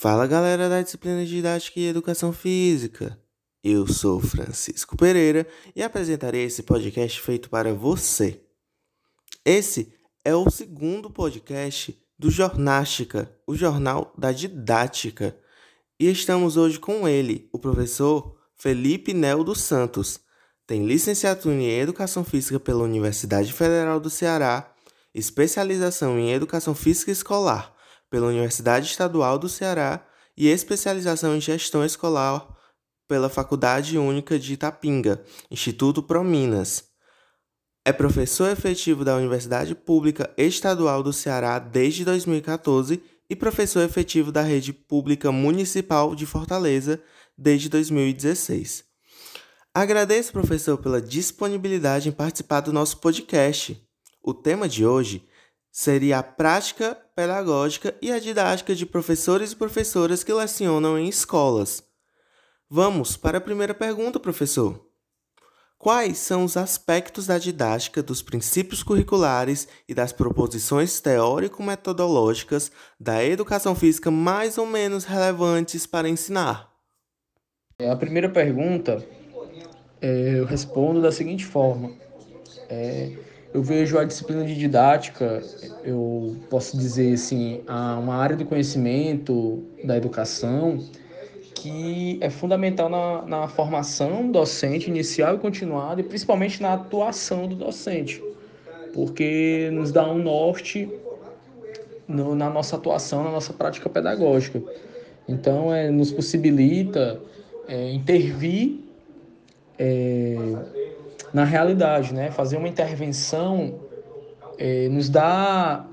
Fala galera da disciplina de Didática e Educação Física. Eu sou Francisco Pereira e apresentarei esse podcast feito para você. Esse é o segundo podcast do Jornástica, o jornal da didática. E estamos hoje com ele, o professor Felipe Nel dos Santos. Tem licenciatura em Educação Física pela Universidade Federal do Ceará, especialização em Educação Física Escolar pela Universidade Estadual do Ceará e especialização em Gestão Escolar pela Faculdade Única de Itapinga, Instituto Prominas. É professor efetivo da Universidade Pública Estadual do Ceará desde 2014 e professor efetivo da Rede Pública Municipal de Fortaleza desde 2016. Agradeço, professor, pela disponibilidade em participar do nosso podcast. O tema de hoje seria a prática pedagógica e a didática de professores e professoras que lecionam em escolas. Vamos para a primeira pergunta, professor. Quais são os aspectos da didática dos princípios curriculares e das proposições teórico-metodológicas da educação física mais ou menos relevantes para ensinar? A primeira pergunta é, eu respondo da seguinte forma: é, eu vejo a disciplina de didática, eu posso dizer assim, uma área do conhecimento da educação que é fundamental na, na formação docente inicial e continuada e principalmente na atuação do docente, porque nos dá um norte no, na nossa atuação, na nossa prática pedagógica. Então, é, nos possibilita é, intervir é, na realidade, né? Fazer uma intervenção é, nos dá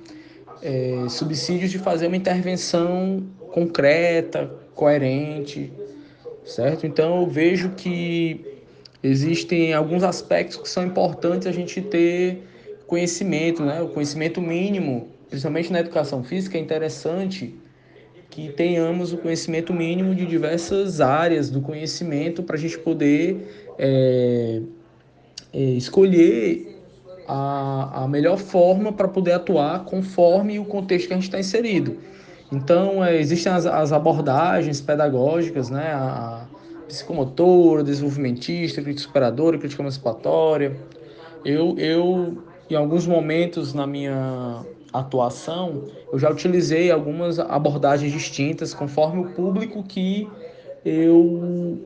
é, subsídios de fazer uma intervenção concreta, coerente, certo? Então eu vejo que existem alguns aspectos que são importantes a gente ter conhecimento, né? O conhecimento mínimo, principalmente na educação física, é interessante que tenhamos o conhecimento mínimo de diversas áreas do conhecimento para a gente poder é, é, escolher a, a melhor forma para poder atuar conforme o contexto que a gente está inserido. Então, é, existem as, as, abordagens pedagógicas, né? A, a psicomotora, desenvolvimentista, crítica superadora, crítica emancipatória. Eu, eu, em alguns momentos na minha atuação, eu já utilizei algumas abordagens distintas conforme o público que eu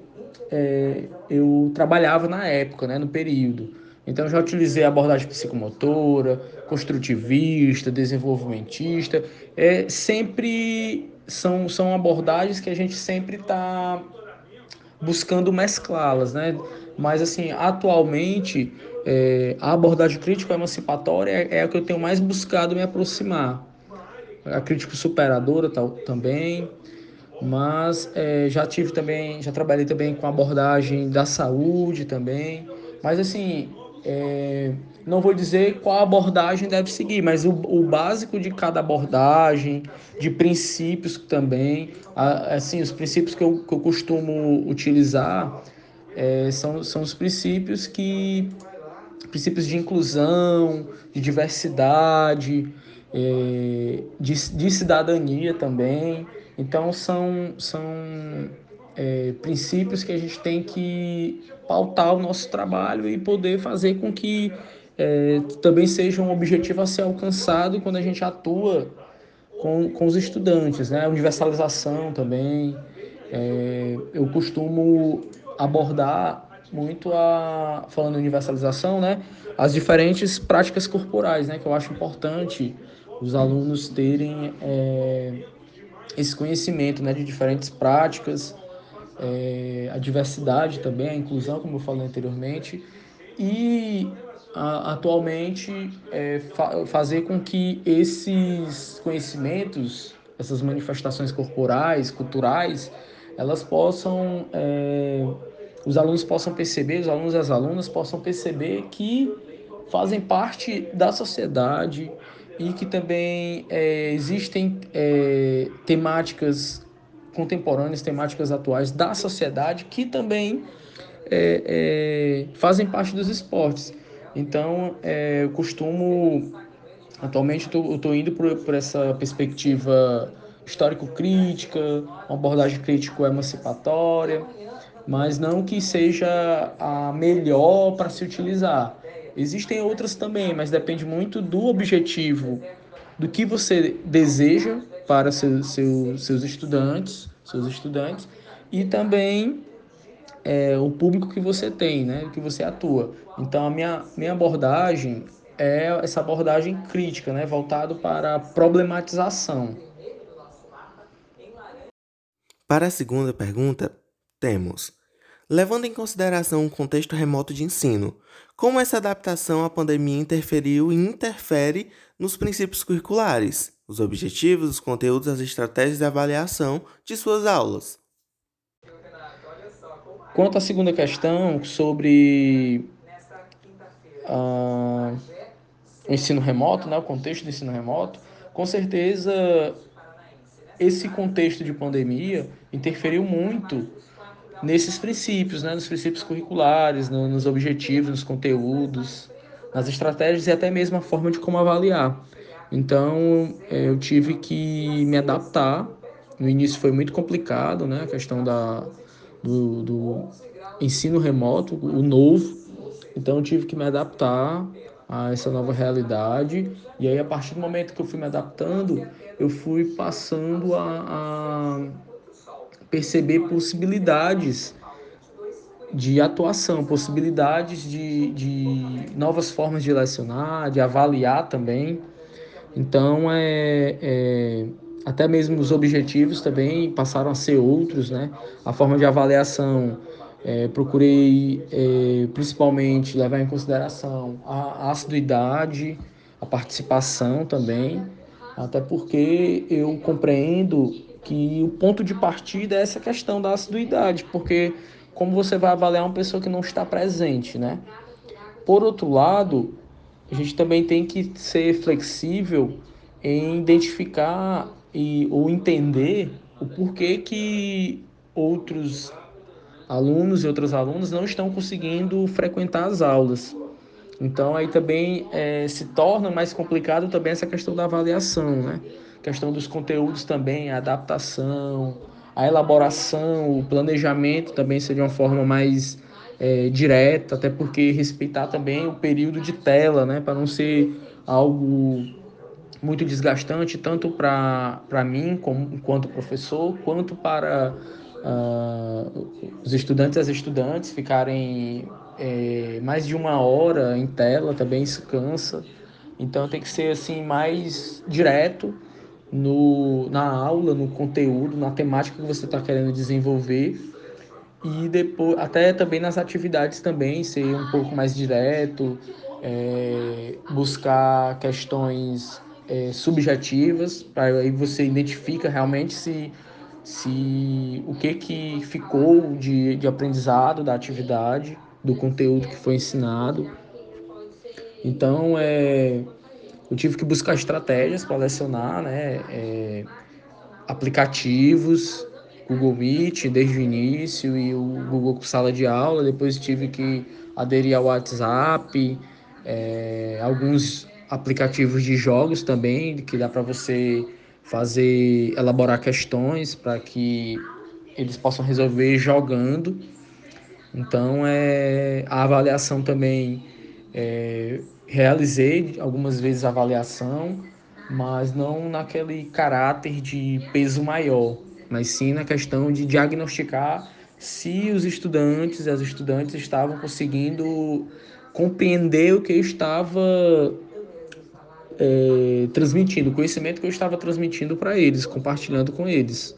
é, eu trabalhava na época, né, no período. Então já utilizei abordagem psicomotora, construtivista, desenvolvimentista. É, sempre são, são abordagens que a gente sempre está buscando mesclá-las, né? Mas assim, atualmente é, a abordagem crítica emancipatória é, é a que eu tenho mais buscado me aproximar. A crítica superadora também mas é, já tive também, já trabalhei também com abordagem da saúde também, mas assim, é, não vou dizer qual abordagem deve seguir, mas o, o básico de cada abordagem, de princípios também, assim, os princípios que eu, que eu costumo utilizar é, são, são os princípios que princípios de inclusão, de diversidade, é, de, de cidadania também. Então, são, são é, princípios que a gente tem que pautar o nosso trabalho e poder fazer com que é, também seja um objetivo a ser alcançado quando a gente atua com, com os estudantes. Né? Universalização também. É, eu costumo abordar muito a falando em universalização, né, as diferentes práticas corporais, né, que eu acho importante os alunos terem é, esse conhecimento né, de diferentes práticas, é, a diversidade também, a inclusão, como eu falei anteriormente, e a, atualmente é, fa fazer com que esses conhecimentos, essas manifestações corporais, culturais, elas possam, é, os alunos possam perceber, os alunos e as alunas possam perceber que fazem parte da sociedade, e que também é, existem é, temáticas contemporâneas, temáticas atuais da sociedade que também é, é fazem parte dos esportes. Então, é, eu costumo, atualmente, eu estou indo por, por essa perspectiva histórico-crítica, uma abordagem crítico-emancipatória, mas não que seja a melhor para se utilizar. Existem outras também, mas depende muito do objetivo, do que você deseja para seu, seu, seus estudantes, seus estudantes, e também é, o público que você tem, né, que você atua. Então a minha, minha abordagem é essa abordagem crítica, né, voltado para a problematização. Para a segunda pergunta, temos: levando em consideração o contexto remoto de ensino, como essa adaptação à pandemia interferiu e interfere nos princípios curriculares, os objetivos, os conteúdos, as estratégias de avaliação de suas aulas? Quanto à segunda questão sobre o ensino remoto, né, o contexto do ensino remoto, com certeza esse contexto de pandemia interferiu muito nesses princípios, né, nos princípios curriculares, no, nos objetivos, nos conteúdos, nas estratégias e até mesmo a forma de como avaliar. Então, eu tive que me adaptar. No início foi muito complicado, né, a questão da do, do ensino remoto, o novo. Então eu tive que me adaptar a essa nova realidade. E aí, a partir do momento que eu fui me adaptando, eu fui passando a, a perceber possibilidades de atuação, possibilidades de, de novas formas de lecionar, de avaliar também. Então, é, é até mesmo os objetivos também passaram a ser outros, né? A forma de avaliação, é, procurei é, principalmente levar em consideração a assiduidade, a participação também, até porque eu compreendo que o ponto de partida é essa questão da assiduidade, porque como você vai avaliar uma pessoa que não está presente, né? Por outro lado, a gente também tem que ser flexível em identificar e ou entender o porquê que outros alunos e outras alunas não estão conseguindo frequentar as aulas. Então aí também é, se torna mais complicado também essa questão da avaliação, né? Questão dos conteúdos também, a adaptação, a elaboração, o planejamento também seria uma forma mais é, direta, até porque respeitar também o período de tela, né? Para não ser algo muito desgastante, tanto para mim, como, enquanto professor, quanto para uh, os estudantes e as estudantes ficarem é, mais de uma hora em tela, também isso cansa. Então tem que ser assim mais direto no, na aula, no conteúdo, na temática que você está querendo desenvolver e depois até também nas atividades também ser um pouco mais direto, é, buscar questões é, subjetivas, para aí você identifica realmente se, se o que, que ficou de, de aprendizado da atividade, do conteúdo que foi ensinado. Então, é, eu tive que buscar estratégias para lecionar, né? É, aplicativos, Google Meet desde o início e o Google Sala de Aula. Depois tive que aderir ao WhatsApp, é, alguns aplicativos de jogos também, que dá para você fazer, elaborar questões para que eles possam resolver jogando. Então, é, a avaliação também, é, realizei algumas vezes avaliação, mas não naquele caráter de peso maior, mas sim na questão de diagnosticar se os estudantes e as estudantes estavam conseguindo compreender o que eu estava é, transmitindo, o conhecimento que eu estava transmitindo para eles, compartilhando com eles.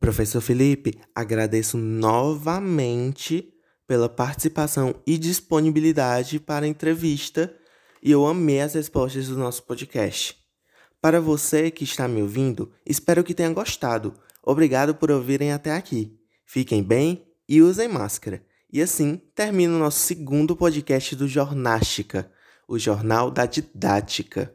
Professor Felipe, agradeço novamente pela participação e disponibilidade para a entrevista e eu amei as respostas do nosso podcast. Para você que está me ouvindo, espero que tenha gostado. Obrigado por ouvirem até aqui. Fiquem bem e usem máscara. E assim termina o nosso segundo podcast do Jornástica o Jornal da Didática.